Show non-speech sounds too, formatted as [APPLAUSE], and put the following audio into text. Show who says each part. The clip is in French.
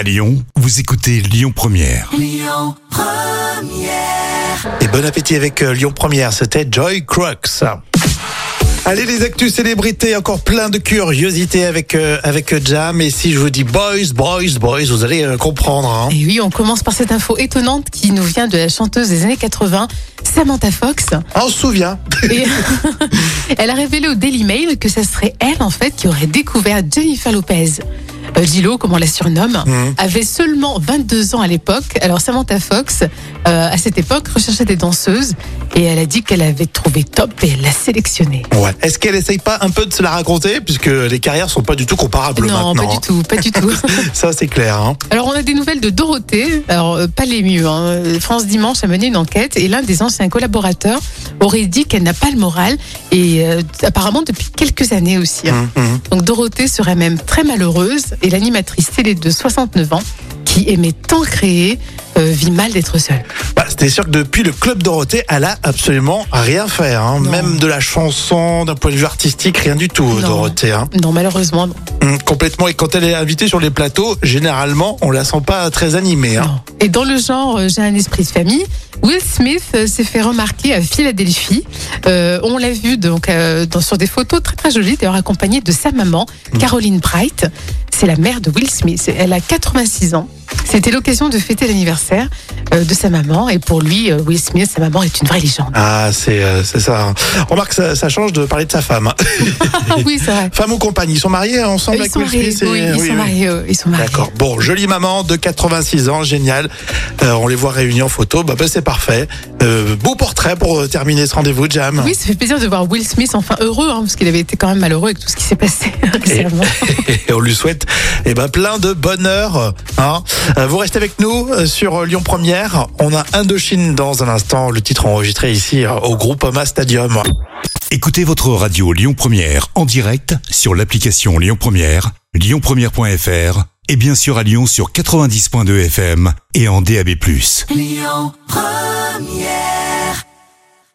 Speaker 1: À Lyon, vous écoutez Lyon Première.
Speaker 2: Et bon appétit avec euh, Lyon Première, c'était Joy Crux. Allez les actus célébrités, encore plein de curiosités avec euh, avec Jam. Et si je vous dis boys, boys, boys, vous allez euh, comprendre. hein.
Speaker 3: Et oui, on commence par cette info étonnante qui nous vient de la chanteuse des années 80, Samantha Fox.
Speaker 2: On se souvient.
Speaker 3: Et [LAUGHS] elle a révélé au Daily Mail que ce serait elle, en fait, qui aurait découvert Jennifer Lopez. Euh, Gillo, comme on la surnomme,
Speaker 2: Mhm.
Speaker 3: avait seulement 22 ans à l'époque. Alors Samantha Fox, euh, à cette époque, recherchait des danseuses et elle a dit qu'elle avait trouvé top et elle l'a sélectionnée.
Speaker 2: Ouais. Est-ce qu'elle essaye pas un peu de se la raconter puisque les carrières sont pas du tout comparables
Speaker 3: Non,
Speaker 2: maintenant.
Speaker 3: pas du tout, pas du tout.
Speaker 2: hein. [LAUGHS] Ça c'est clair. Hein.
Speaker 3: Alors on a des nouvelles de Dorothée, alors euh, pas les mieux. hein. France Dimanche a mené une enquête et l'un des anciens collaborateurs aurait dit qu'elle n'a pas le moral et euh, apparemment depuis quelques années aussi. hein.
Speaker 2: Hum, hum.
Speaker 3: Donc Dorothée serait même très malheureuse et l'animatrice télé de 69 ans qui aimait tant créer euh, vit mal d'être seule.
Speaker 2: C'était sûr que depuis le club Dorothée, elle a absolument rien fait. Hein. Même de la chanson, d'un point de vue artistique, rien du tout,
Speaker 3: Non.
Speaker 2: Dorothée. Hein.
Speaker 3: Non malheureusement non.
Speaker 2: Hum, complètement. Et quand elle est invitée sur les plateaux, généralement, on la sent pas très animée. Hein.
Speaker 3: Et dans le genre euh, j'ai un esprit de famille, Will Smith euh, s'est fait remarquer à Philadelphie. Euh, on l'a vu donc euh, dans, sur des photos très très jolies, d'ailleurs accompagnée de sa maman, Caroline Bright. C'est la mère de Will Smith. Elle a 86 ans. C'était l'occasion de fêter l'anniversaire de sa maman. Et pour lui, euh, Will Smith, sa maman est une vraie légende.
Speaker 2: Ah, c'est euh, ça. hein. Remarque, ça, ça change de parler de sa femme. [LAUGHS]
Speaker 3: oui, c'est vrai.
Speaker 2: femme ou compagne, ils sont mariés ensemble
Speaker 3: Ils
Speaker 2: avec
Speaker 3: sont
Speaker 2: Will. Smith et-
Speaker 3: Oui, ils
Speaker 2: oui,
Speaker 3: sont mariés. euh, Ils sont mariés.
Speaker 2: D'accord. Bon, jolie maman de 86 ans, génial. Euh, on les voit réunis en photo, bah, bah, c'est parfait. Euh, beau portrait pour euh, terminer ce rendez-vous, Jam.
Speaker 3: Oui, ça fait plaisir de voir Will Smith enfin heureux, hein, parce qu'il avait été quand même malheureux avec tout ce qui s'est passé [LAUGHS]
Speaker 2: Et on lui souhaite eh ben, plein de bonheur. Hein. Euh, Vous restez avec nous euh, sur Lyon Première. On a Indochine dans un instant, le titre enregistré ici euh, au groupe Oma Stadium.
Speaker 1: Écoutez votre radio Lyon Première en direct sur l'application Lyon Première, lyonpremière.fr et bien sûr à Lyon sur 90.2 FM et en DAB+.